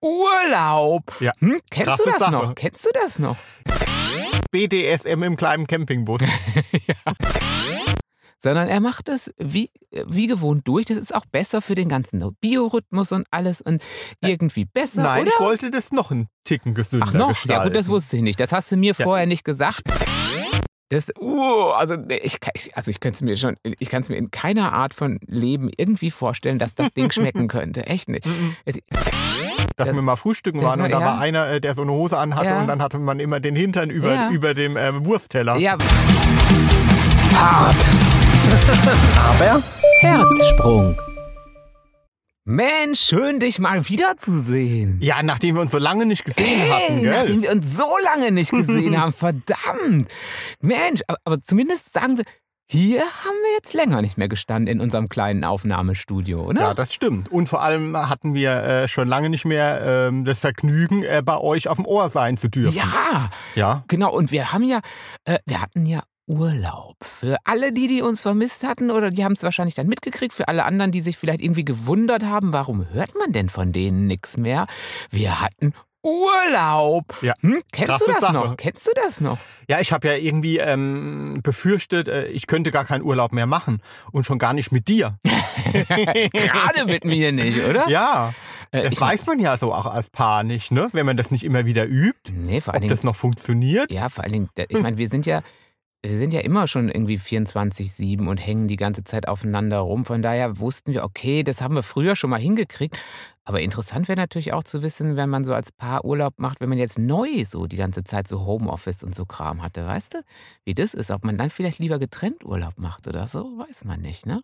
Urlaub. Ja. Hm? Kennst Krasse du das Sache. noch? Kennst du das noch? BDSM im kleinen Campingbus. Sondern er macht es wie, wie gewohnt durch. Das ist auch besser für den ganzen Biorhythmus und alles und irgendwie besser, Nein, oder? ich wollte das noch einen Ticken gesünder Ach noch? gestalten. Ja gut, das wusste ich nicht. Das hast du mir Ja. vorher nicht gesagt. Das, uh, also ich, also ich könnte es mir schon, ich kann es mir in keiner Art von Leben irgendwie vorstellen, dass das Ding schmecken könnte. Echt nicht. Mhm. Es, Dass Das- wir mal frühstücken waren und war- da ja. war einer, äh, der so eine Hose anhatte Ja. und dann hatte man immer den Hintern über, Ja. über dem ähm, Wurstteller. ja, Hart. Aber Herzsprung. Mensch, schön dich mal wiederzusehen. Ja, nachdem wir uns so lange nicht gesehen hatten, Hey, gell? nachdem wir uns so lange nicht gesehen haben, verdammt. Mensch, aber, aber zumindest sagen wir, hier haben wir jetzt länger nicht mehr gestanden in unserem kleinen Aufnahmestudio, oder? Ja, das stimmt. Und vor allem hatten wir äh, schon lange nicht mehr ähm, das Vergnügen, äh, bei euch auf dem Ohr sein zu dürfen. ja, Ja. genau. Und wir haben ja, äh, wir hatten ja Urlaub. Für alle die, die uns vermisst hatten, oder die haben es wahrscheinlich dann mitgekriegt, für alle anderen, die sich vielleicht irgendwie gewundert haben, warum hört man denn von denen nichts mehr? Wir hatten Urlaub. Ja, Hm? Kennst du das Sache. noch? Kennst du das noch? Ja, ich habe ja irgendwie ähm, befürchtet, äh, ich könnte gar keinen Urlaub mehr machen. Und schon gar nicht mit dir. Gerade mit mir nicht, oder? Ja, Äh, das weiß man ja so auch als Paar nicht, ne? Wenn man das nicht immer wieder übt, Nee, vor allen ob Dingen. das noch funktioniert. Ja, vor allen Dingen, ich meine, wir sind ja, wir sind ja immer schon irgendwie 24-7 und hängen die ganze Zeit aufeinander rum. Von daher wussten wir, okay, das haben wir früher schon mal hingekriegt. Aber interessant wäre natürlich auch zu wissen, wenn man so als Paar Urlaub macht, wenn man jetzt neu so die ganze Zeit so Homeoffice und so Kram hatte, weißt du? Wie das ist, ob man dann vielleicht lieber getrennt Urlaub macht oder so, weiß man nicht, ne?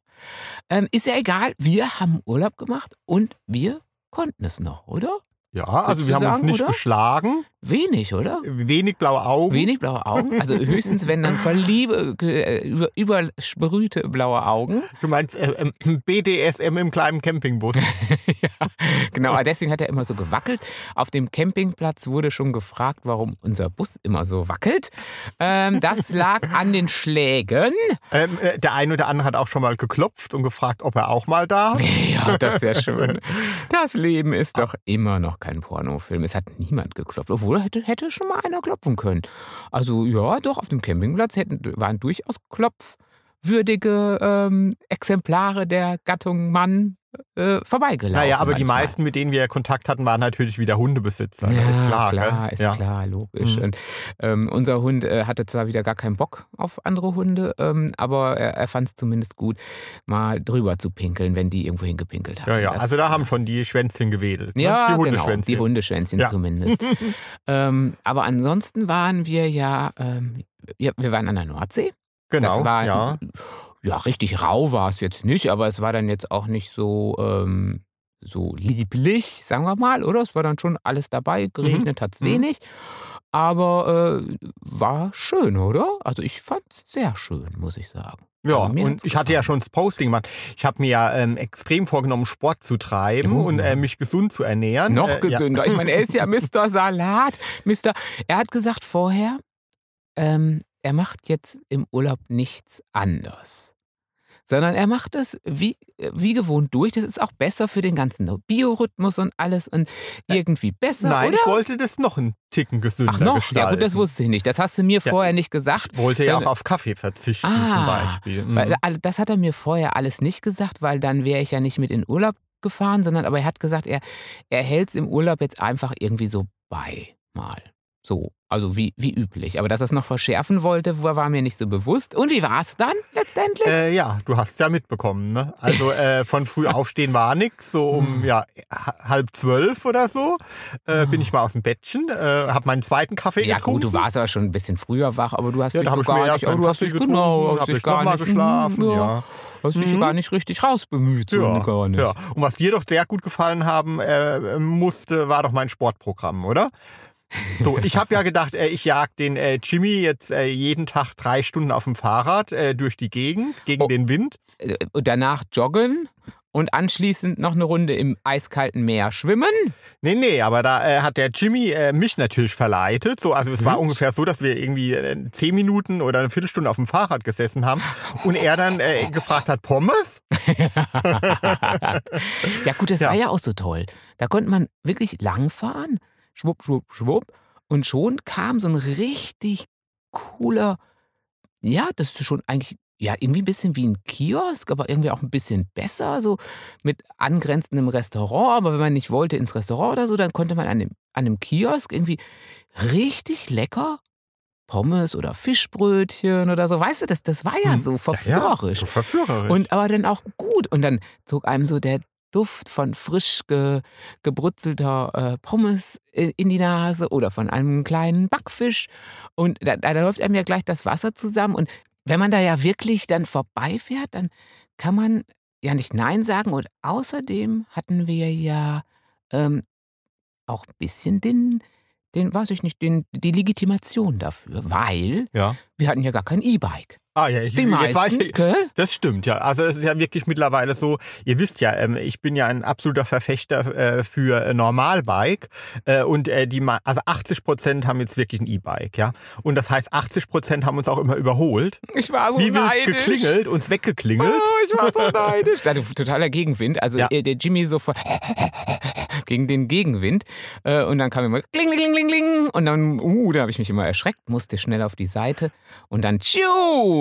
Ähm, ist ja egal, wir haben Urlaub gemacht und wir konnten es noch, oder? Ja, also wir haben uns sagen, nicht oder? geschlagen, Wenig, oder? wenig blaue Augen. Wenig blaue Augen, also höchstens wenn dann von Liebe ge- äh, über, übersprühte blaue Augen. Du meinst äh, ähm, BDSM im kleinen Campingbus. ja, genau, aber deswegen hat er immer so gewackelt. Auf dem Campingplatz wurde schon gefragt, warum unser Bus immer so wackelt. Ähm, das lag an den Schlägen. ähm, äh, der eine oder andere hat auch schon mal geklopft und gefragt, ob er auch mal darf. Ja, das ist ja schön. Das Leben ist doch immer noch kein Pornofilm. Es hat niemand geklopft. Obwohl, hätte, hätte schon mal einer klopfen können. Also ja, doch, auf dem Campingplatz hätten, waren durchaus klopfwürdige ähm, Exemplare der Gattung Mann äh, vorbeigelaufen. Naja, aber die manchmal. meisten, mit denen wir Kontakt hatten, waren natürlich wieder Hundebesitzer. Ja, ist klar. klar, ist ja. klar, logisch. Mhm. Und ähm, unser Hund äh, hatte zwar wieder gar keinen Bock auf andere Hunde, ähm, aber er, er fand es zumindest gut, mal drüber zu pinkeln, wenn die irgendwo hingepinkelt haben. Ja, ja, Das- also da haben schon die Schwänzchen gewedelt. Ne? ja, die genau, Hundeschwänzchen. die Hundeschwänzchen Ja. zumindest. ähm, aber ansonsten waren wir ja, ähm, ja, wir waren an der Nordsee. Genau, das war, ja. Ja, richtig rau war es jetzt nicht, aber es war dann jetzt auch nicht so, ähm, so lieblich, sagen wir mal, oder? Es war dann schon alles dabei, geregnet hat es Mhm. wenig, aber äh, war schön, oder? Also ich fand es sehr schön, muss ich sagen. Ja, Also und ich hatte ja schon das Posting gemacht. Ich habe mir ja ähm, extrem vorgenommen, Sport zu treiben Oh. und äh, mich gesund zu ernähren. Noch Äh, ja. gesünder. Ich meine, er ist ja Mr. Salat. Mr. Er hat gesagt vorher, ähm, er macht jetzt im Urlaub nichts anders. Sondern er macht es wie, wie gewohnt durch. Das ist auch besser für den ganzen Biorhythmus und alles und irgendwie besser, Nein, oder? ich wollte das noch einen Ticken gesünder Ach noch? gestalten. Ja gut, das wusste ich nicht. Das hast du mir Ja. vorher nicht gesagt. Ich wollte ja auch auf Kaffee verzichten Ah, zum Beispiel. Mhm. Also das hat er mir vorher alles nicht gesagt, weil dann wäre ich ja nicht mit in Urlaub gefahren, sondern aber er hat gesagt, er, er hält es im Urlaub jetzt einfach irgendwie so bei mal. So, also wie, wie üblich. Aber dass er es noch verschärfen wollte, war mir nicht so bewusst. Und wie war es dann letztendlich? Äh, ja, du hast es ja mitbekommen, ne? Also äh, von früh aufstehen war nix. So um Hm. ja, ha- halb zwölf oder so äh, bin ich mal aus dem Bettchen, äh, habe meinen zweiten Kaffee ja getrunken. gut, du warst aber schon ein bisschen früher wach, aber du hast ja, dich so gar nicht, du hast dich genau, hast dich ich gar nicht, geschlafen, hm, ja. Hast dich Mhm. gar nicht richtig rausbemüht, so Ja, ja. Und was dir doch sehr gut gefallen haben äh, musste, war doch mein Sportprogramm, oder? So, ich habe ja gedacht, äh, ich jag den äh, Jimmy jetzt äh, jeden Tag drei Stunden auf dem Fahrrad äh, durch die Gegend gegen Oh. den Wind. Äh, Und danach joggen und anschließend noch eine Runde im eiskalten Meer schwimmen. Nee, nee, aber da äh, hat der Jimmy äh, mich natürlich verleitet. So, also es war Mhm. ungefähr so, dass wir irgendwie äh, zehn Minuten oder eine Viertelstunde auf dem Fahrrad gesessen haben und er dann äh, gefragt hat, Pommes? Ja gut, das Ja. war ja auch so toll. Da konnte man wirklich langfahren, schwupp, schwupp, schwupp. Und schon kam so ein richtig cooler, ja, das ist schon eigentlich, ja, irgendwie ein bisschen wie ein Kiosk, aber irgendwie auch ein bisschen besser, so mit angrenzendem Restaurant. Aber wenn man nicht wollte ins Restaurant oder so, dann konnte man an dem, an dem Kiosk irgendwie richtig lecker Pommes oder Fischbrötchen oder so. Weißt du, das, das war ja Hm. so verführerisch. Ja, so verführerisch. Und aber dann auch gut. Und dann zog einem so der Duft von frisch ge, gebrutzelter äh, Pommes in die Nase oder von einem kleinen Backfisch. Und da, da läuft einem ja gleich das Wasser zusammen. Und wenn man da ja wirklich dann vorbeifährt, dann kann man ja nicht Nein sagen. Und außerdem hatten wir ja ähm, auch ein bisschen den, den, weiß ich nicht, den, die Legitimation dafür, weil ja. wir hatten ja gar kein E-Bike. Ah ja, ich, Die meisten, weiß ich, gell? Das stimmt, ja. Also es ist ja wirklich mittlerweile so, ihr wisst ja, ähm, ich bin ja ein absoluter Verfechter äh, für äh, Normalbike äh, und die, also 80 Prozent haben jetzt wirklich ein E-Bike, ja. Und das heißt, 80 Prozent haben uns auch immer überholt. Ich war so Wie wild neidisch. geklingelt, uns weggeklingelt. Oh, ich war so neidisch. Da, totaler Gegenwind. Also Ja. der Jimmy so vor gegen den Gegenwind. Und dann kam immer kling, kling, kling, kling. Und dann, uh, da habe ich mich immer erschreckt, musste schnell auf die Seite. Und dann,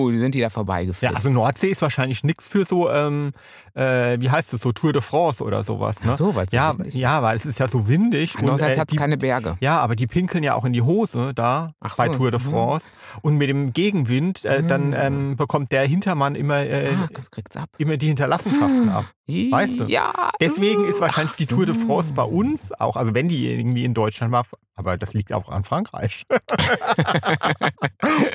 tschiu, sind die da Ja, vorbeigeflogen. also Nordsee ist wahrscheinlich nichts für so, ähm, äh, wie heißt es, so Tour de France oder sowas. Ne? Ach so, weil's so ja, windig ja, weil es ist ja so windig. Andererseits äh, hat es keine Berge. Ja, aber die pinkeln ja auch in die Hose da Ach bei so, Tour de mhm. France. Und mit dem Gegenwind, äh, dann Mhm. ähm, bekommt der Hintermann immer, äh, ah, immer die Hinterlassenschaften ab. Weißt du? Ja. Deswegen ist uh, wahrscheinlich ach die Tour de. France bei uns auch, also wenn die irgendwie in Deutschland war, aber das liegt auch an Frankreich.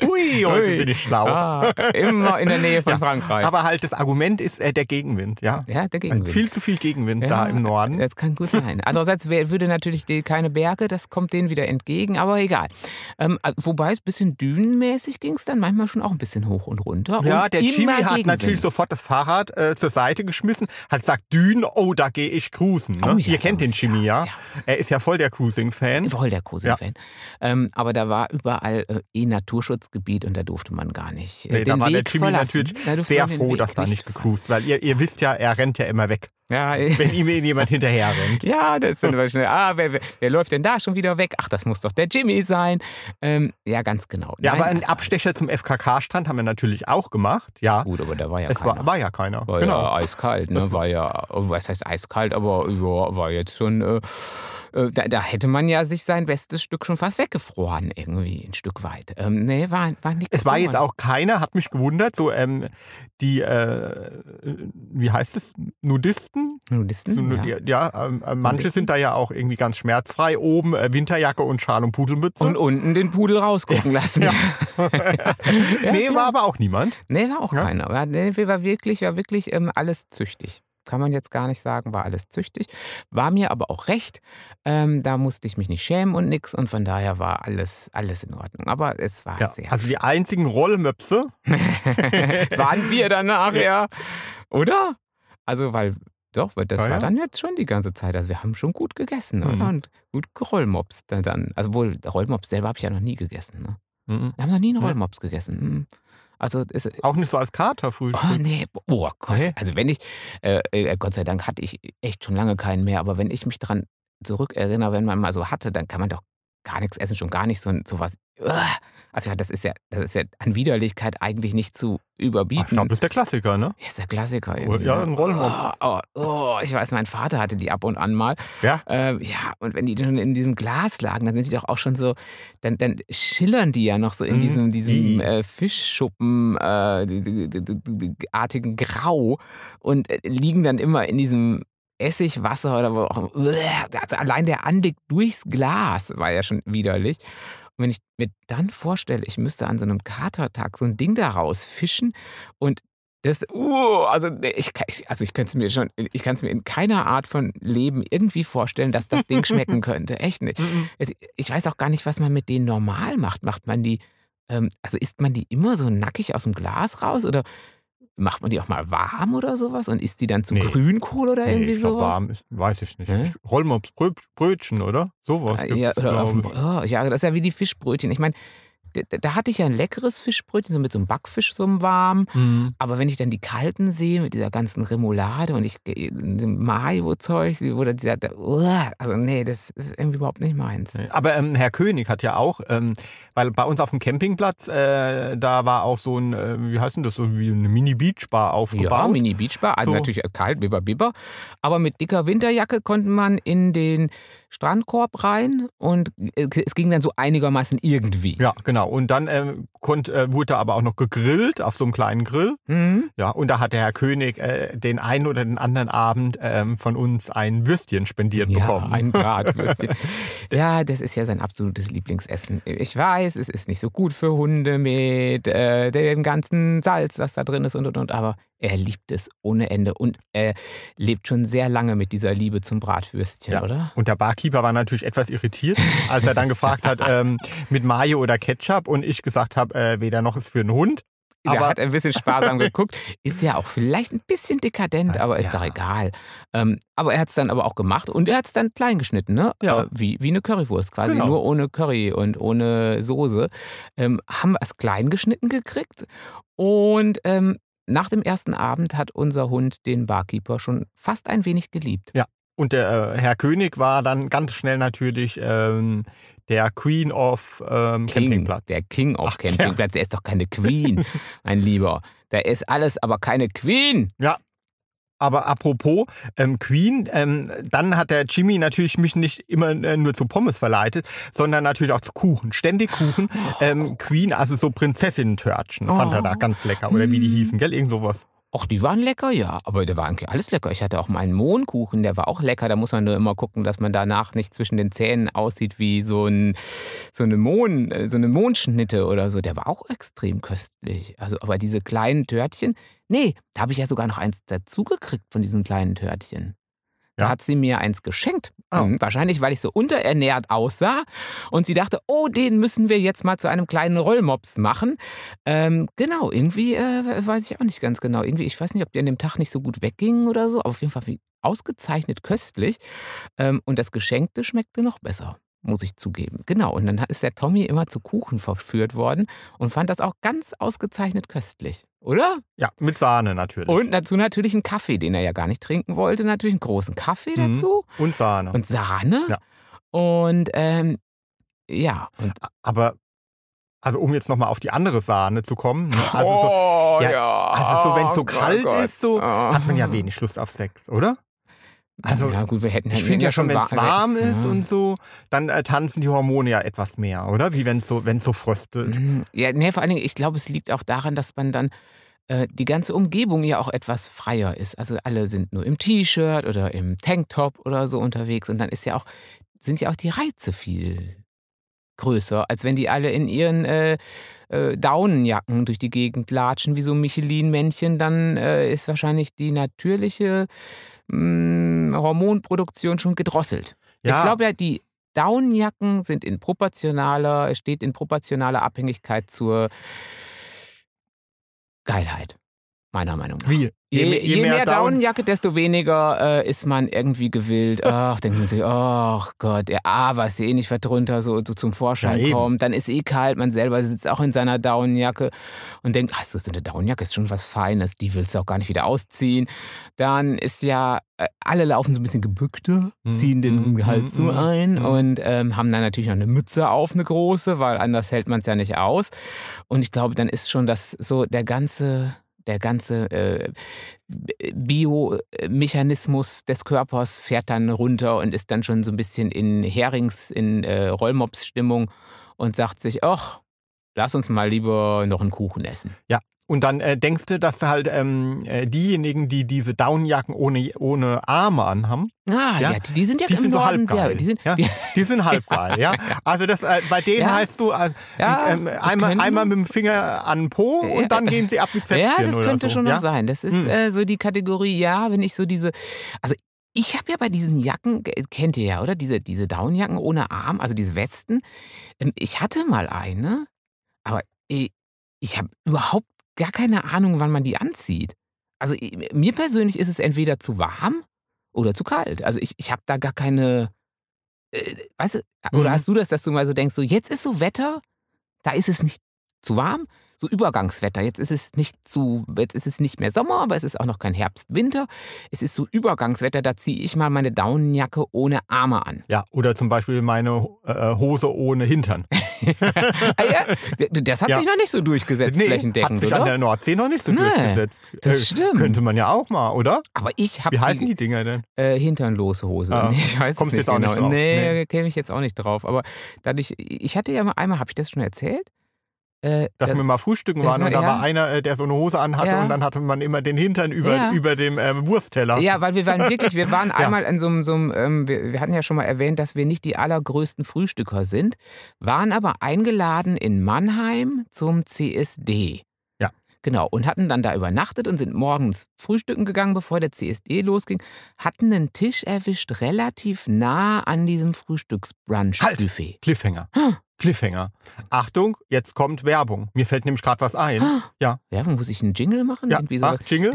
Ui, heute Ui. bin ich schlau. Ah, immer in der Nähe von Ja, Frankreich. Aber halt das Argument ist äh, der Gegenwind, ja. ja, der Also Gegenwind. viel zu viel Gegenwind da im Norden. Das kann gut sein. Andererseits würde natürlich die, keine Berge, das kommt denen wieder entgegen, aber egal. Ähm, äh, wobei es ein bisschen dünenmäßig ging es dann manchmal schon auch ein bisschen hoch und runter. Ja, und der Jimmy hat Gegenwind. natürlich sofort das Fahrrad äh, zur Seite geschmissen, hat gesagt, Dünen, oh, da gehe ich cruisen. Ne? Oh ja, Ihr kennt den Jimmy, ja? ja, Er ist ja voll der Cruising-Fan. Voll der Cruising-Fan. Ähm, aber da war überall äh, eh Naturschutzgebiet und da durfte man gar nicht äh, Nee, da war der Weg Jimmy verlassen. natürlich sehr froh, Weg dass da nicht gecruised, weil ihr, ihr wisst ja, er rennt ja immer weg, Ja, wenn ihm jemand hinterher rennt. Ja, das dann immer schnell. Ah, wer, wer, wer läuft denn da schon wieder weg? Ach, das muss doch der Jimmy sein. Ähm, ja, ganz genau. Ja, Nein, aber einen also Abstecher zum FKK-Strand haben wir natürlich auch gemacht, ja. Gut, aber da war ja es keiner. war, war ja keiner. War genau. ja eiskalt, ne? Das War ja, was heißt eiskalt, aber ja, war jetzt schon, äh, äh, da, da hätte man ja sich sein bestes Stück schon fast weggefroren, irgendwie ein Stück weit. Ähm, nee, war, war nichts. Es war jetzt auch keiner, hat mich gewundert, so ähm, die, äh, wie heißt es, Nudisten? Nudisten, So, ja. ja, ähm, äh, manche Nudisten. sind da ja auch irgendwie ganz schmerzfrei. Oben äh, Winterjacke und Schal und Pudelmütze. Und unten den Pudel rausgucken lassen. Ja. Ja, nee, war aber auch niemand. Nee, war auch keiner. War, nee, war wirklich, war wirklich ähm, alles züchtig. Kann man jetzt gar nicht sagen, war alles züchtig. War mir aber auch recht. Ähm, da musste ich mich nicht schämen und nix. Und von daher war alles, alles in Ordnung. Aber es war Ja, sehr. also die einzigen Rollmöpse. es waren wir danach, ja. Oder? Also, weil, doch, weil das Ja, war ja. dann jetzt schon die ganze Zeit. Also, wir haben schon gut gegessen, Mhm. oder? Und gut gerollmopst dann. Also, wohl, Rollmops selber habe ich ja noch nie gegessen. Ne? Mhm. Wir haben noch nie einen Ja. Rollmops gegessen. Hm. Also, es, Auch nicht so als Katerfrühstück. Oh nee, oh Gott. Nee. Also wenn ich, äh, äh, Gott sei Dank hatte ich echt schon lange keinen mehr, aber wenn ich mich dran zurückerinnere, wenn man mal so hatte, dann kann man doch gar nichts essen, schon gar nicht so, so was. Also ja, das ist ja, das ist ja an Widerlichkeit eigentlich nicht zu Ah, überbieten. glaube, das ist der Klassiker, ne? ist der Klassiker Oh, irgendwie. ja, ne? ein Rollmops. Oh, oh, oh, ich weiß, mein Vater hatte die ab und an mal. Ja. Ähm, ja, und wenn die schon in diesem Glas lagen, dann sind die doch auch schon so, dann, dann schillern die ja noch so in Mhm. diesem, diesem äh, Fischschuppen äh, Grau und äh, liegen dann immer in diesem Essigwasser oder wo auch. Also allein der Anblick durchs Glas war ja schon widerlich. Und wenn ich mir dann vorstelle, ich müsste an so einem Katertag so ein Ding da rausfischen und das, uh, also nee, ich, also ich könnte es mir schon, ich kann es mir in keiner Art von Leben irgendwie vorstellen, dass das Ding schmecken könnte. Echt nicht. Mhm. Es- Ich weiß auch gar nicht, was man mit denen normal macht. Macht man die, ähm, also isst man die immer so nackig aus dem Glas raus oder macht man die auch mal warm oder sowas und isst die dann zu Nee. Grünkohl oder Nee, irgendwie ich glaub, sowas? warm weiß ich nicht. Hä? Rollmops Brö Brötchen, oder? Sowas Ah, ja, oder auf oh, ja, das ist ja wie die Fischbrötchen. Ich meine, da, hatte ich ja ein leckeres Fischbrötchen, so mit so einem Backfisch, so einem warm. Mhm. Aber wenn ich dann die kalten sehe mit dieser ganzen Remoulade und ich dem Mayo-Zeug oder dieser, also nee, das ist irgendwie überhaupt nicht meins. Aber ähm, Herr König hat ja auch, ähm, weil bei uns auf dem Campingplatz, äh, da war auch so ein, äh, wie heißt denn das, so wie eine Mini-Beachbar aufgebaut. Ja, Mini Beachbar, also So. natürlich kalt, bibber, bibber. Aber mit dicker Winterjacke konnte man in den Strandkorb rein und äh, es ging dann so einigermaßen irgendwie. Ja, genau. Und dann ähm, konnt, äh, wurde aber auch noch gegrillt auf so einem kleinen Grill. Mhm. Ja, und da hat der Herr König äh, den einen oder den anderen Abend ähm, von uns ein Würstchen spendiert Ja, bekommen. ein Bratwürstchen. ja, das ist ja sein absolutes Lieblingsessen. Ich weiß, es ist nicht so gut für Hunde mit äh, dem ganzen Salz, das da drin ist und und und, aber er liebt es ohne Ende und er lebt schon sehr lange mit dieser Liebe zum Bratwürstchen, Ja. oder? Und der Barkeeper war natürlich etwas irritiert, als er dann gefragt hat, ähm, mit Mayo oder Ketchup. Und ich gesagt habe, äh, weder noch ist für einen Hund. Aber hat ein bisschen sparsam geguckt. Ist ja auch vielleicht ein bisschen dekadent, aber ist Ja. doch egal. Ähm, aber er hat es dann aber auch gemacht und er hat es dann klein geschnitten, ne? Ja. Äh, wie, wie eine Currywurst quasi, Genau. nur ohne Curry und ohne Soße. Ähm, haben wir es klein geschnitten gekriegt und ähm, nach dem ersten Abend hat unser Hund den Barkeeper schon fast ein wenig geliebt. Und der äh, Herr König war dann ganz schnell natürlich ähm, der Queen of ähm, King, Campingplatz. der King auf Ach, ja. Campingplatz, der ist doch keine Queen, mein Lieber. Der ist alles, aber keine Queen. Aber apropos ähm, Queen, ähm, dann hat der Jimmy natürlich mich nicht immer äh, nur zu Pommes verleitet, sondern natürlich auch zu Kuchen. Ständig Kuchen. Ähm, Queen, also so Prinzessinnen-Törtchen, fand er da Oh. ganz lecker. Oder wie die Hm. hießen, gell? Irgend sowas. Och, die waren lecker, ja. Aber der war eigentlich alles lecker. Ich hatte auch mal einen Mohnkuchen, der war auch lecker. Da muss man nur immer gucken, dass man danach nicht zwischen den Zähnen aussieht wie so, ein, so, eine, Mohn, äh, so eine Mohnschnitte oder so. Der war auch extrem köstlich. Also, aber diese kleinen Törtchen, nee, da habe ich ja sogar noch eins dazugekriegt von diesen kleinen Törtchen. Da hat sie mir eins geschenkt. Oh. Mhm, Wahrscheinlich, weil ich so unterernährt aussah. Und sie dachte, oh, den müssen wir jetzt mal zu einem kleinen Rollmops machen. Ähm, genau, irgendwie äh, weiß ich auch nicht ganz genau. Irgendwie, ich weiß nicht, ob die an dem Tag nicht so gut weggingen oder so, aber auf jeden Fall wie ausgezeichnet köstlich. Ähm, und das Geschenkte schmeckte noch besser, muss ich zugeben. Genau, und dann ist der Tommy immer zu Kuchen verführt worden und fand das auch ganz ausgezeichnet köstlich, oder? Ja, mit Sahne natürlich. Und dazu natürlich einen Kaffee, den er ja gar nicht trinken wollte, natürlich einen großen Kaffee Mhm. dazu Und Sahne. und Sahne. Ja. Und ähm, ja, und Aber, also um jetzt nochmal auf die andere Sahne zu kommen. Ne? Also, so, oh, ja, also so, wenn es so oh kalt Gott. ist, so, Oh. hat man ja wenig Lust auf Sex, oder? Also, ja gut, wir hätten Ich hätten finde ja schon, wenn es wa- warm ist ja. und so, dann äh, tanzen die Hormone ja etwas mehr, oder? Wie wenn es so, wenn's so fröstelt. Mhm. Ja, nee, vor allen Dingen, ich glaube, es liegt auch daran, dass man dann äh, die ganze Umgebung ja auch etwas freier ist. Also alle sind nur im T-Shirt oder im Tanktop oder so unterwegs und dann ist ja auch, sind ja auch die Reize viel größer, als wenn die alle in ihren äh, äh, Daunenjacken durch die Gegend latschen, wie so Michelin-Männchen, dann äh, ist wahrscheinlich die natürliche mh, Hormonproduktion schon gedrosselt. Ja. Ich glaube ja, die Daunenjacken sind in proportionaler, steht in proportionaler Abhängigkeit zur Geilheit, meiner Meinung nach. Wie? Je, me- je, mehr, Down- Daunenjacke, desto weniger äh, ist man irgendwie gewillt. Ach, denkt man sich, ach Gott, ja, ah, was eh nicht, was drunter so, so zum Vorschein Ja, kommt. Dann ist eh kalt, man selber sitzt auch in seiner Daunenjacke und denkt, ach, das ist eine Daunenjacke, ist schon was Feines, die willst du auch gar nicht wieder ausziehen. Dann ist ja, äh, alle laufen so ein bisschen gebückter, Mhm, ziehen den mhm, Hals so mhm, ein mhm. und ähm, haben dann natürlich noch eine Mütze auf, eine große, weil anders hält man es ja nicht aus. Und ich glaube, dann ist schon das so der ganze, der ganze äh, Biomechanismus des Körpers fährt dann runter und ist dann schon so ein bisschen in Herings, in äh, Rollmops-Stimmung und sagt sich, ach, lass uns mal lieber noch einen Kuchen essen. Und dann äh, denkst du, dass halt ähm, äh, diejenigen, die diese Daunenjacken ohne, ohne Arme anhaben, Ah, Ja, ja, die, die sind ja die im sind so Norden halbgeil. sehr, die sind, ja? die, sind halb geil, ja. Also das, äh, bei denen Ja. heißt so, also, ähm, einmal, einmal mit dem Finger an den Po und dann gehen sie ab wie Zäpfchen Ja, das könnte so. schon noch sein. Das ist Hm. äh, so die Kategorie, ja, wenn ich so diese. Also ich habe ja bei diesen Jacken, äh, kennt ihr ja, oder? Diese, diese Downjacken ohne Arm, also diese Westen. Ähm, ich hatte mal eine, aber äh, ich habe überhaupt gar keine Ahnung, wann man die anzieht. Also mir persönlich ist es entweder zu warm oder zu kalt. Also ich, ich habe da gar keine. Äh, weißt du, oder Mhm. hast du das, dass du mal so denkst, so jetzt ist so Wetter, da ist es nicht zu warm, so Übergangswetter. Jetzt ist es nicht zu, jetzt ist es nicht mehr Sommer, aber es ist auch noch kein Herbst, Winter. Es ist so Übergangswetter, da ziehe ich mal meine Daunenjacke ohne Arme an. Ja, oder zum Beispiel meine äh, Hose ohne Hintern. Ah ja, das hat Ja. sich noch nicht so durchgesetzt, hat flächendeckend, sich oder? an der Nordsee noch nicht so Nee, durchgesetzt. das stimmt. Könnte man ja auch mal, oder? aber ich habe Wie heißen die Dinger denn? Äh, hinternlose Hose. Ah, Nee, ich weiß kommst es jetzt auch nicht genau. drauf? Nee, Nee. käme ich jetzt auch nicht drauf. Aber dadurch, ich hatte ja mal einmal, habe ich das schon erzählt? Äh, Dass das- wir mal frühstücken waren und da ja. war einer, äh, der so eine Hose anhatte Ja. und dann hatte man immer den Hintern über, Ja. über dem ähm, Wurstteller. Ja, weil wir waren wirklich, wir waren einmal in so einem, so einem ähm, wir, wir hatten ja schon mal erwähnt, dass wir nicht die allergrößten Frühstücker sind, waren aber eingeladen in Mannheim zum CSD. Ja. Genau, und hatten dann da übernachtet und sind morgens frühstücken gegangen, bevor der CSD losging, hatten einen Tisch erwischt, relativ nah an diesem Frühstücksbrunch-Buffet. Cliffhanger. Ah. Cliffhanger. Achtung, jetzt kommt Werbung. Mir fällt nämlich gerade was ein. Ah. Ja. Ja, muss ich einen Jingle machen? Ja, Irgendwie so. ach, Jingle.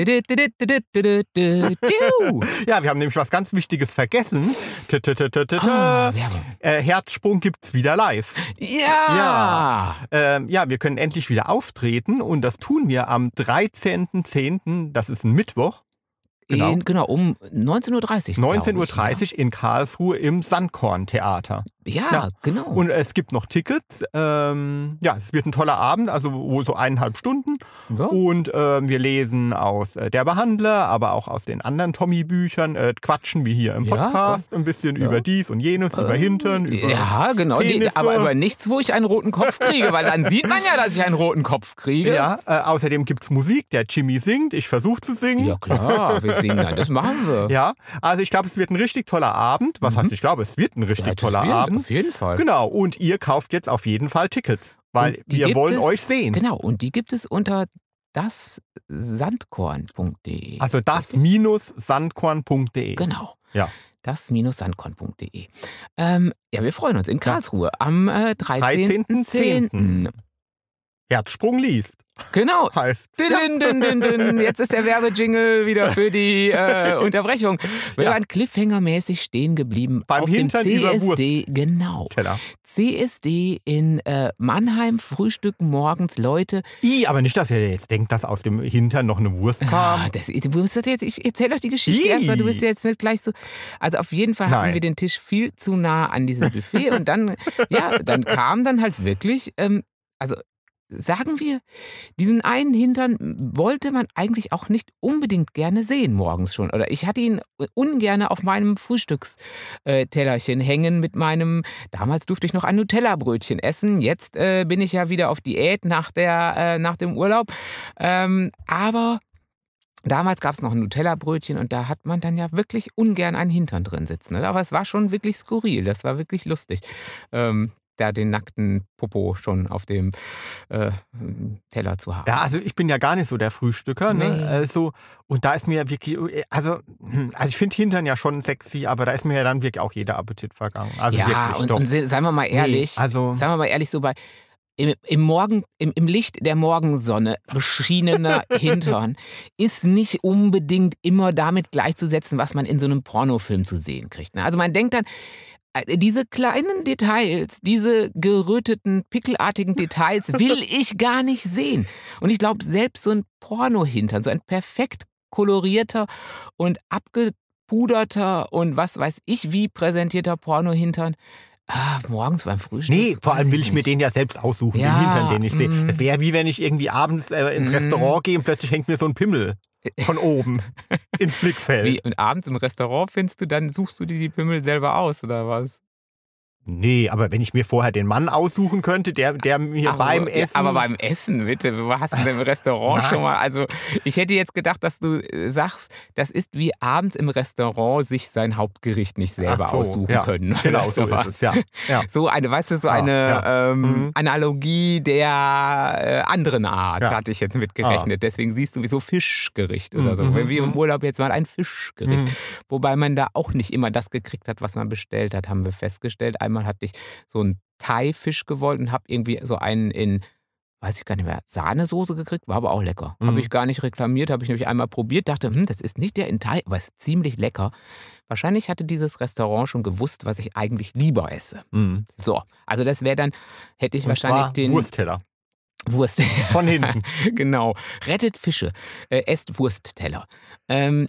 Ja, wir haben nämlich was ganz Wichtiges vergessen. Ah. Werbung. Äh, Herzsprung gibt's wieder live. Ja. Ähm, ja, wir können endlich wieder auftreten und das tun wir am 13.10., das ist ein Mittwoch, Genau. In, genau, um 19.30 Uhr. 19.30 Uhr in Karlsruhe im Sandkorn-Theater. Ja, ja, Ja. genau. Und es gibt noch Tickets. Ähm, ja, es wird ein toller Abend, also wohl so eineinhalb Stunden. ja. Und ähm, wir lesen aus äh, Der Behandler, aber auch aus den anderen Tommy-Büchern, äh, quatschen wie hier im Ja, Podcast ein bisschen Ja. über dies und jenes, über Ähm, Hintern, über. ja, genau. Die, aber über nichts, wo ich einen roten Kopf kriege, weil dann sieht man ja, dass ich einen roten Kopf kriege. Ja, äh, außerdem gibt es Musik, der Jimmy singt, ich versuche zu singen. Ja, klar, wir singen dann. Das machen wir. Ja, also ich glaube, es wird ein richtig toller Abend. Was heißt, ich glaube, es wird ein richtig Mhm. Ja, toller wird- Abend. Auf jeden Fall. Genau, und ihr kauft jetzt auf jeden Fall Tickets, weil wir wollen es- euch sehen. Genau, und die gibt es unter dassandkorn.de. Also das-sandkorn.de. Genau. Ja. Das-sandkorn.de. Ähm, ja, wir freuen uns in Karlsruhe am äh, 13.10. 13.10.. Herzsprung liest. Genau. Heißt. Din, din, din, din. Jetzt ist der Werbejingle wieder für die äh, Unterbrechung. Wir Ja. waren Cliffhanger-mäßig stehen geblieben Beim auf Hintern dem CSD. Genau. Teller. CSD in äh, Mannheim, frühstücken morgens Leute. I, aber nicht, dass ihr jetzt denkt, dass aus dem Hintern noch eine Wurst kam. Ah, das, du musst jetzt, ich erzähl doch die Geschichte erstmal, du bist ja jetzt nicht gleich so. Also auf jeden Fall hatten Nein. wir den Tisch viel zu nah an diesem Buffet und dann, ja, dann kam dann halt wirklich, ähm, also sagen wir, diesen einen Hintern wollte man eigentlich auch nicht unbedingt gerne sehen morgens schon. Oder ich hatte ihn ungern auf meinem Frühstückstellerchen hängen mit meinem, damals durfte ich noch ein Nutella-Brötchen essen. Jetzt äh, bin ich ja wieder auf Diät nach, der, äh, nach dem Urlaub. Ähm, aber Damals gab es noch ein Nutella-Brötchen und da hat man dann ja wirklich ungern einen Hintern drin sitzen. Ne? Aber es war schon wirklich skurril, das war wirklich lustig. Ähm, da den nackten Popo schon auf dem äh, Teller zu haben. Ja, also ich bin ja gar nicht so der Frühstücker, ne? Nee. Also, und da ist mir wirklich, also, also ich finde Hintern ja schon sexy, aber da ist mir ja dann wirklich auch jeder Appetit vergangen. Also ja, wirklich und, doch. und se- seien wir mal ehrlich, Nee, also, Sagen wir mal ehrlich, so bei im, im, Morgen, im, im Licht der Morgensonne beschienener Hintern ist nicht unbedingt immer damit gleichzusetzen, was man in so einem Pornofilm zu sehen kriegt. ne? Also man denkt dann, diese kleinen Details, diese geröteten, pickelartigen Details will ich gar nicht sehen. Und ich glaube, selbst so ein Porno-Hintern, so ein perfekt kolorierter und abgepuderter und was weiß ich wie präsentierter Porno-Hintern, ah, morgens beim Frühstück. nee, vor allem will ich mir nicht. den ja selbst aussuchen, Ja, den Hintern, den ich sehe. mm. Es wäre wie wenn ich irgendwie abends äh, ins Mm. Restaurant gehe und plötzlich hängt mir so ein Pimmel von oben ins Blickfeld. Wie, und abends im Restaurant findest du, dann suchst du dir die Pimmel selber aus, oder was? Nee, aber wenn ich mir vorher den Mann aussuchen könnte, der, der mir Ach beim Essen. aber beim Essen, bitte. Wo hast du denn im Restaurant schon mal? Also, ich hätte jetzt gedacht, dass du äh, sagst, das ist wie abends im Restaurant sich sein Hauptgericht nicht selber so, aussuchen ja, können. Genau, so ist es, ja. ja. So eine, weißt du, so Ah, eine ja. ähm, Mhm. Analogie der äh, anderen Art hatte ich jetzt mitgerechnet. Deswegen siehst du wie so Fischgericht oder so. Mhm, Wenn wir im mhm. Urlaub jetzt mal ein Fischgericht. Mhm. Wobei man da auch nicht immer das gekriegt hat, was man bestellt hat, haben wir festgestellt. Einmal hatte ich so einen Thai-Fisch gewollt und habe irgendwie so einen in weiß ich gar nicht mehr, Sahnesoße gekriegt, war aber auch lecker. Mhm. Habe ich gar nicht reklamiert, habe ich nämlich einmal probiert, dachte, hm, das ist nicht der in Thai, aber ist ziemlich lecker. Wahrscheinlich hatte dieses Restaurant schon gewusst, was ich eigentlich lieber esse. Mhm. So, also das wäre dann, hätte ich Und wahrscheinlich den Wurstteller. Wurst. Von hinten. genau. Rettet Fische, äh, esst Wurstteller. Ähm,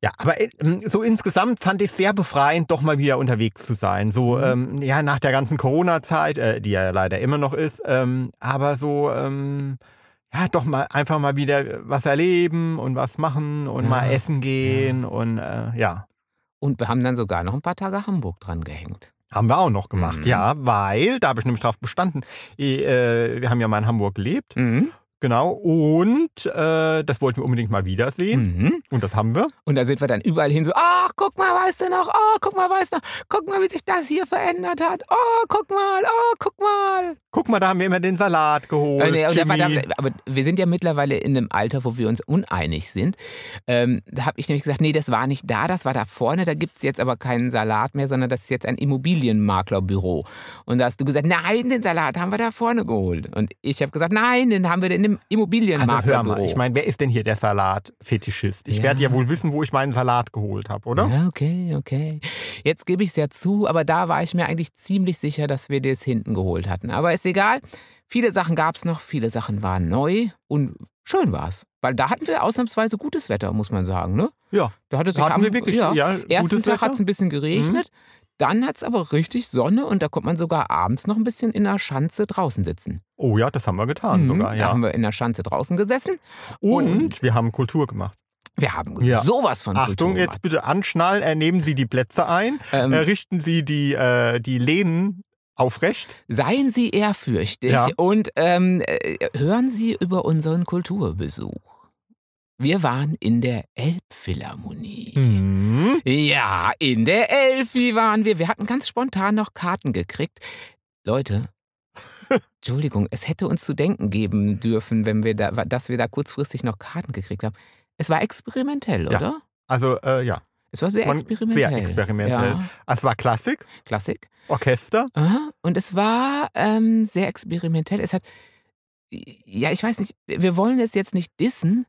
Ja, aber äh, so insgesamt fand ich es sehr befreiend, doch mal wieder unterwegs zu sein. So, Mhm. ähm, ja, nach der ganzen Corona-Zeit, äh, die ja leider immer noch ist, ähm, aber so, ähm, ja, doch mal einfach mal wieder was erleben und was machen und Ja, mal essen gehen und äh, ja. und wir haben dann sogar noch ein paar Tage Hamburg dran gehängt. Haben wir auch noch gemacht, Mhm. ja, weil, da habe ich nämlich drauf bestanden, äh, wir haben ja mal in Hamburg gelebt, Mhm. Genau, und äh, das wollten wir unbedingt mal wiedersehen Mhm. und das haben wir. Und da sind wir dann überall hin so, ach, guck mal, weißt du noch, oh, guck mal, weißt du noch, guck mal, wie sich das hier verändert hat, oh, guck mal, oh, guck mal. Guck mal, da haben wir immer den Salat geholt. Äh, nee, da aber wir sind ja mittlerweile in einem Alter, wo wir uns uneinig sind. Ähm, da habe ich nämlich gesagt, nee, das war nicht da, das war da vorne, da gibt es jetzt aber keinen Salat mehr, sondern das ist jetzt ein Immobilienmaklerbüro. Und da hast du gesagt, nein, den Salat haben wir da vorne geholt. Und ich habe gesagt, nein, den haben wir in dem Also hör Immobilienmaklerbüro. mal, ich meine, wer ist denn hier der Salatfetischist? Ich Ja. werde ja wohl wissen, wo ich meinen Salat geholt habe, oder? Ja, okay, okay. Jetzt gebe ich es ja zu, aber da war ich mir eigentlich ziemlich sicher, dass wir das hinten geholt hatten. Aber ist egal. Viele Sachen gab es noch, viele Sachen waren neu und schön war es. Weil da hatten wir ausnahmsweise gutes Wetter, muss man sagen. Ne? Ja. Da hatte Da hatten am- wir wirklich ja, ja, Ersten gutes Tag Wetter. Mhm. hat es ein bisschen geregnet, dann hat es aber richtig Sonne und da konnte man sogar abends noch ein bisschen in der Schanze draußen sitzen. Oh ja, das haben wir getan Mhm, sogar, Da ja. haben wir in der Schanze draußen gesessen Und wir haben Kultur gemacht. wir haben Ja. sowas von Achtung, Kultur jetzt bitte anschnallen, äh, nehmen Sie die Plätze ein, Ähm, äh, richten Sie die, äh, die Lehnen aufrecht. Seien Sie ehrfürchtig Ja. und ähm, äh, hören Sie über unseren Kulturbesuch. Wir waren in der Elbphilharmonie. Mhm. Ja, in der Elfi waren wir. Wir hatten ganz spontan noch Karten gekriegt. Leute, Entschuldigung, es hätte uns zu denken geben dürfen, wenn wir da, dass wir da kurzfristig noch Karten gekriegt haben. Es war experimentell, Ja. oder? Also, äh, ja, Es war sehr Man- experimentell. sehr experimentell. Ja, es war Klassik, Klassik. Orchester. Und es war ähm, sehr experimentell. Es hat, ja, ich weiß nicht, wir wollen es jetzt nicht dissen.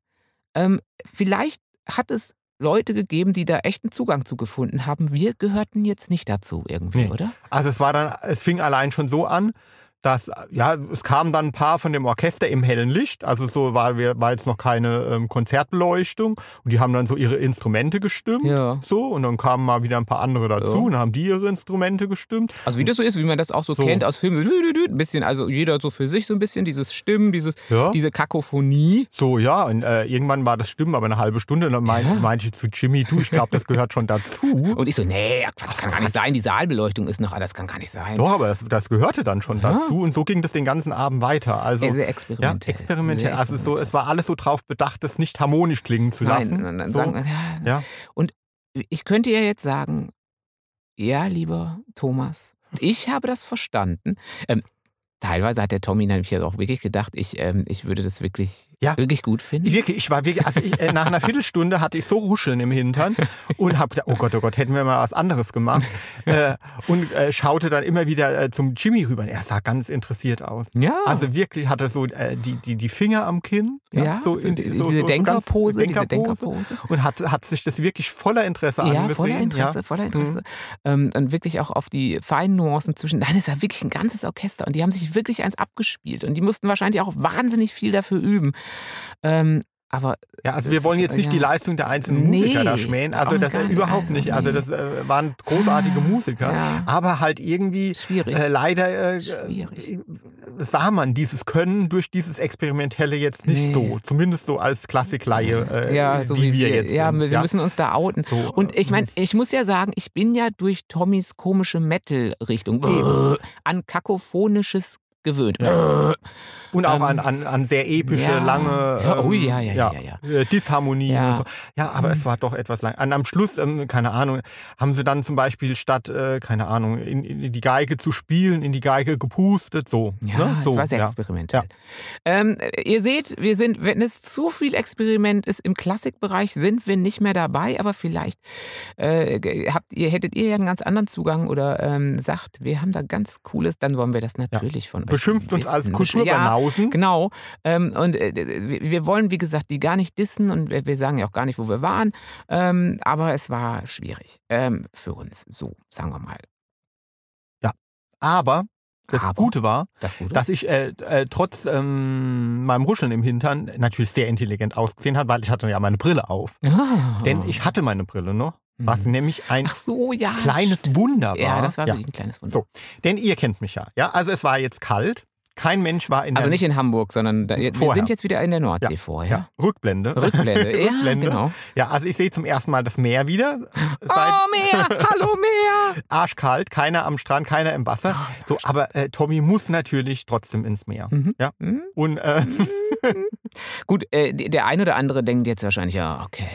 Ähm, vielleicht hat es Leute gegeben, die da echten Zugang zu gefunden haben. Wir gehörten jetzt nicht dazu irgendwie, Nee. oder? Also es war dann, es fing allein schon so an, dass, ja, es kamen dann ein paar von dem Orchester im hellen Licht. Also so war, war jetzt noch keine ähm, Konzertbeleuchtung. Und die haben dann so ihre Instrumente gestimmt. Ja. So, und dann kamen mal wieder ein paar andere dazu Ja. und haben die ihre Instrumente gestimmt. Also wie das so ist, wie man das auch so, So. kennt aus Filmen. Ein bisschen, also jeder so für sich so ein bisschen, dieses Stimmen, dieses, Ja. diese Kakophonie. So, ja, und äh, irgendwann war das Stimmen aber eine halbe Stunde. Und dann mein, meinte ich zu Jimmy, du, ich glaube, das gehört schon dazu. Und ich so, nee, das kann gar nicht sein, die Saalbeleuchtung ist noch, das kann gar nicht sein. Doch, aber das, das gehörte dann schon Ja. Dazu. Und so ging das den ganzen Abend weiter. Also, Sehr, sehr ja, experimentell. experimentell. Sehr Also so, experimentell. es war alles so drauf bedacht, das nicht harmonisch klingen zu Nein, lassen. dann so. sagen, ja. Und ich könnte ja jetzt sagen, ja, lieber Thomas, ich habe das verstanden. Ähm, teilweise hat der Tommy nämlich ja auch wirklich gedacht, ich, ähm, ich würde das wirklich, Ja. wirklich gut finden. Wirklich, ich war wirklich, also ich, äh, nach einer Viertelstunde hatte ich so Ruscheln im Hintern und habe gedacht, oh Gott, oh Gott, hätten wir mal was anderes gemacht. äh, und äh, schaute dann immer wieder äh, zum Jimmy rüber. Und er sah ganz interessiert aus. ja, Also wirklich hatte so äh, die, die, die Finger am Kinn. ja, so so, in, so, diese so, Denkerpose, ganz diese Denkerpose. Denkerpose. Und hat, hat sich das wirklich voller Interesse Ja, angesehen. voller Interesse, Ja. voller Interesse. Ähm, und wirklich auch auf die feinen Nuancen zwischen. Nein, es war wirklich ein ganzes Orchester und die haben sich wirklich eins abgespielt und die mussten wahrscheinlich auch wahnsinnig viel dafür üben. Ähm, aber Ja, also wir wollen jetzt nicht ja. die Leistung der einzelnen Nee, Musiker da schmähen. Also das äh, überhaupt nicht. Also das äh, waren großartige Musiker. Ja. Aber halt irgendwie schwierig. äh, leider äh, Schwierig. äh, sah man dieses Können durch dieses Experimentelle jetzt nicht Nee. so. Zumindest so als Klassikleihe, äh, ja, so die wie wir wir jetzt Ja, sind. wir müssen uns da outen. So, Und ich äh, meine, ich muss ja sagen, ich bin ja durch Tommys komische Metal-Richtung an kakophonisches gewöhnt. Und auch Ähm, an, an, an sehr epische, ja. lange Ja, oh ähm, ja, ja, ja, ja, äh, Disharmonien Ja. und so. Ja, aber es war doch etwas lang. Und am Schluss, ähm, keine Ahnung, haben sie dann zum Beispiel statt, äh, keine Ahnung, in, in die Geige zu spielen, in die Geige gepustet, so. Ja, ne? so es war sehr ja. experimentell. Ähm, ihr seht, wir sind, wenn es zu viel Experiment ist im Klassikbereich, sind wir nicht mehr dabei, aber vielleicht äh, habt ihr, hättet ihr ja einen ganz anderen Zugang oder ähm, sagt, wir haben da ganz cooles, dann wollen wir das natürlich von euch Beschimpft uns als wissen. Kulturbanausen. Außen. Genau. Ähm, und äh, wir wollen, wie gesagt, die gar nicht dissen und wir, wir sagen ja auch gar nicht, wo wir waren. Ähm, aber es war schwierig ähm, für uns, so sagen wir mal. Aber das Aber? Gute war, Das Gute. dass ich äh, äh, trotz ähm, meinem Ruscheln im Hintern natürlich sehr intelligent ausgesehen hat, weil ich hatte ja meine Brille auf. Ah. Denn ich hatte meine Brille noch, was Mhm. nämlich ein so, ja. kleines Wunder war. Ja, das war ja. wirklich ein kleines Wunder. So, denn ihr kennt mich ja. ja. Also es war jetzt kalt, kein Mensch war in Also der nicht in Hamburg, sondern da, wir Vorher. sind jetzt wieder in der Nordsee Ja, vorher. ja, Rückblende. Rückblende. ja, Rückblende. genau. Ja, also ich sehe zum ersten Mal das Meer wieder. Seit Oh, Meer! Hallo, Meer! arschkalt, keiner am Strand, keiner im Wasser. Oh, So, aber äh, Tommy muss natürlich trotzdem ins Meer. Mhm. Ja. Mhm. Und äh, Gut, äh, der ein oder andere denkt jetzt wahrscheinlich, ja, okay,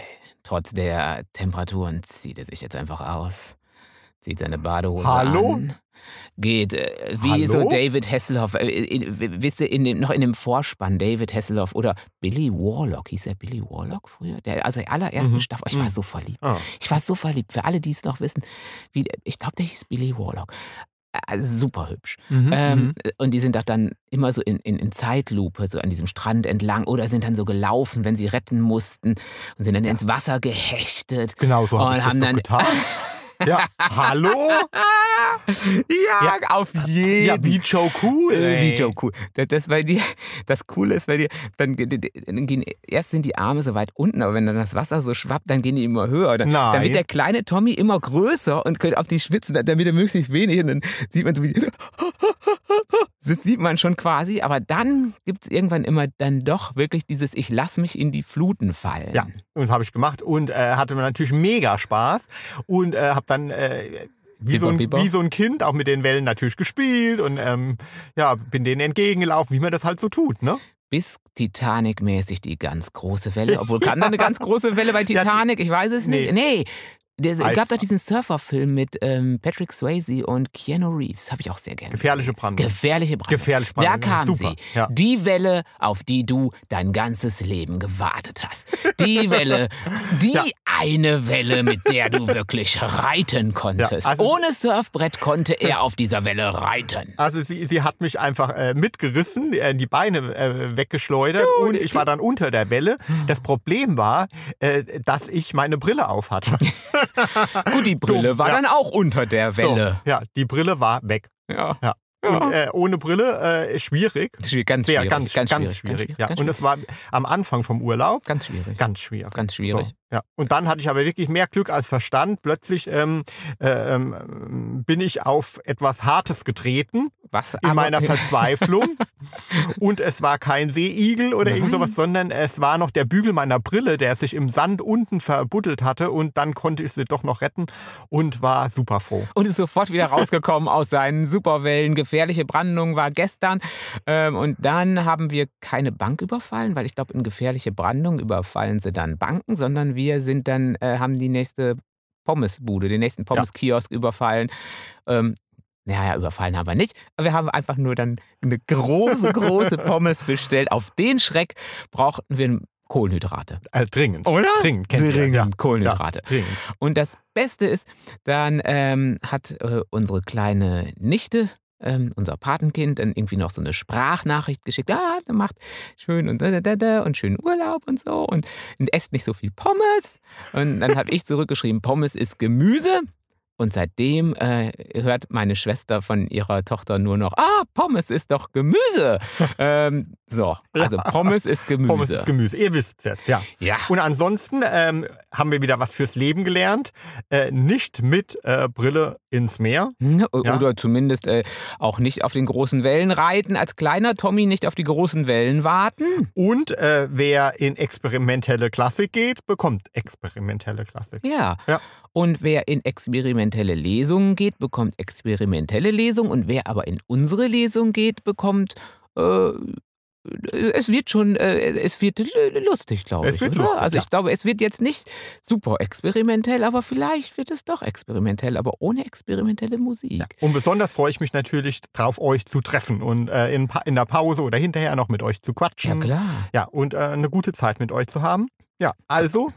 trotz der Temperaturen zieht er sich jetzt einfach aus, zieht seine Badehose Hallo? an, geht äh, wie Hallo? so David Hasselhoff, äh, in, wisst ihr, in dem, noch in dem Vorspann David Hasselhoff oder Billy Warlock, hieß er Billy Warlock früher? Der, also der allerersten Mhm. Staffel, ich war Mhm. so verliebt. ah, Ich war so verliebt, für alle, die es noch wissen, wie, ich glaube, der hieß Billy Warlock. Äh, super hübsch. mhm, Ähm, mhm. Und die sind doch dann immer so in, in, in Zeitlupe, so an diesem Strand entlang oder sind dann so gelaufen, wenn sie retten mussten und sind dann ins Wasser gehechtet. genau so habe und ich das haben doch dann- getan. ja, hallo? ja, auf jeden Ja, wie Joe Cool. Äh, ey. Wie Joe Cool. Das, das, bei dir, das Coole ist bei dir, dann, dann gehen, erst sind die Arme so weit unten, aber wenn dann das Wasser so schwappt, dann gehen die immer höher. Dann, dann Nein. wird der kleine Tommy immer größer und könnte auf die Schwitzen, damit er möglichst wenig. Und dann sieht man so, wie sieht man schon quasi, aber dann gibt es irgendwann immer dann doch wirklich dieses Ich lass mich in die Fluten fallen. Ja, und das habe ich gemacht und äh, hatte mir natürlich mega Spaß und äh, habe dann äh, wie, so ein, wie so ein Kind auch mit den Wellen natürlich gespielt und ähm, ja, bin denen entgegengelaufen, wie man das halt so tut, ne? Bis Titanic-mäßig die ganz große Welle. Obwohl, kann da eine ganz große Welle bei Titanic? Ich weiß es nicht. Nee. Es gab doch diesen Surferfilm mit ähm, Patrick Swayze und Keanu Reeves. Habe ich auch sehr gerne. Gefährliche Brandung. Gefährliche Brandung. Gefährliche Da Brandung. kam Super. sie. Ja. Die Welle, auf die du dein ganzes Leben gewartet hast. Die Welle, die Ja. eine Welle, mit der du wirklich reiten konntest. also- Ohne Surfbrett konnte er auf dieser Welle reiten. Also sie, sie hat mich einfach äh, mitgerissen, äh, die Beine äh, weggeschleudert und ich war dann unter der Welle. Das Problem war, äh, dass ich meine Brille auf hatte. Gut, die Brille Dumm, war ja. dann auch unter der Welle. So, ja, die Brille war weg. Ja. Ja. Ja. Und äh, ohne Brille äh, schwierig. Ganz Sehr, schwierig. ganz, ganz, schwierig. schwierig, Ja. ganz Und es war am Anfang vom Urlaub Ganz schwierig. ganz schwierig. Ganz schwierig. So, ja. Und dann hatte ich aber wirklich mehr Glück als Verstand. Plötzlich ähm, äh, ähm, bin ich auf etwas Hartes getreten Was in meiner Verzweiflung. und es war kein Seeigel oder irgend Nein. sowas, sondern es war noch der Bügel meiner Brille, der sich im Sand unten verbuddelt hatte. Und dann konnte ich sie doch noch retten und war super froh. und ist sofort wieder rausgekommen aus seinen Superwellen. Gefährliche Brandung war gestern. Ähm, und dann haben wir keine Bank überfallen, weil ich glaube, in gefährliche Brandung überfallen sie dann Banken, sondern wir sind dann, äh, haben die nächste Pommesbude, den nächsten Pommes-Kiosk überfallen. Ähm, naja, überfallen haben wir nicht. Wir haben einfach nur dann eine große, große Pommes bestellt. Auf den Schreck brauchten wir Kohlenhydrate. Äh, dringend. Oder? Dringend, kennt ihr. Dringend Ja. Kohlenhydrate. Ja, dringend. Und das Beste ist, dann ähm, hat äh, unsere kleine Nichte, ähm, unser Patenkind, dann irgendwie noch so eine Sprachnachricht geschickt. Ah, der macht schön und da, da, da, und schönen Urlaub und so und, und esst nicht so viel Pommes. Und dann habe ich zurückgeschrieben, Pommes ist Gemüse. Und seitdem äh, hört meine Schwester von ihrer Tochter nur noch, ah, Pommes ist doch Gemüse. ähm, so, also Pommes ist Gemüse. Pommes ist Gemüse. Ihr wisst es jetzt, ja. ja. Und ansonsten ähm, haben wir wieder was fürs Leben gelernt. Äh, nicht mit äh, Brille ins Meer. Ja. Oder zumindest äh, auch nicht auf den großen Wellen reiten, als kleiner Tommy nicht auf die großen Wellen warten. Und äh, wer in experimentelle Klassik geht, bekommt experimentelle Klassik. Ja. Ja. Und wer in experimentelle Lesungen geht, bekommt experimentelle Lesungen. Und wer aber in unsere Lesung geht, bekommt. Äh, es wird schon, äh, es wird lustig, glaube ich. Es wird oder? lustig, also ja. ich glaube, es wird jetzt nicht super experimentell, aber vielleicht wird es doch experimentell, aber ohne experimentelle Musik. Und besonders freue ich mich natürlich drauf, euch zu treffen und äh, in, in der Pause oder hinterher noch mit euch zu Ja, quatschen. klar. Ja, und äh, eine gute Zeit mit euch zu haben. Ja, also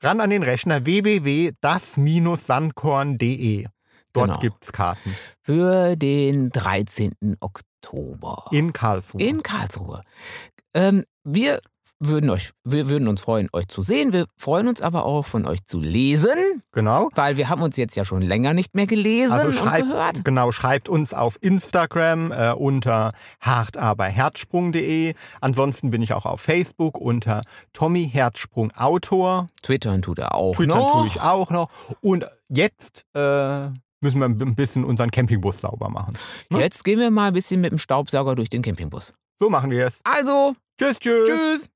ran an den Rechner www.das-sandkorn.de. Dort Genau. gibt's Karten. Für den 13. Oktober. In Karlsruhe. In Karlsruhe. Ähm, wir würden euch, wir würden uns freuen, euch zu sehen. Wir freuen uns aber auch, von euch zu lesen, genau. weil wir haben uns jetzt ja schon länger nicht mehr gelesen Also und schreibt, gehört. genau, schreibt uns auf Instagram äh, unter hartaberherzsprung.de. Ansonsten bin ich auch auf Facebook unter Tommy Herzsprung Autor. Twittern tut er auch Twitter noch. tue ich auch noch. Und jetzt äh, müssen wir ein bisschen unseren Campingbus sauber machen. ne? Jetzt gehen wir mal ein bisschen mit dem Staubsauger durch den Campingbus. So machen wir es. Also, Tschüss, tschüss. tschüss.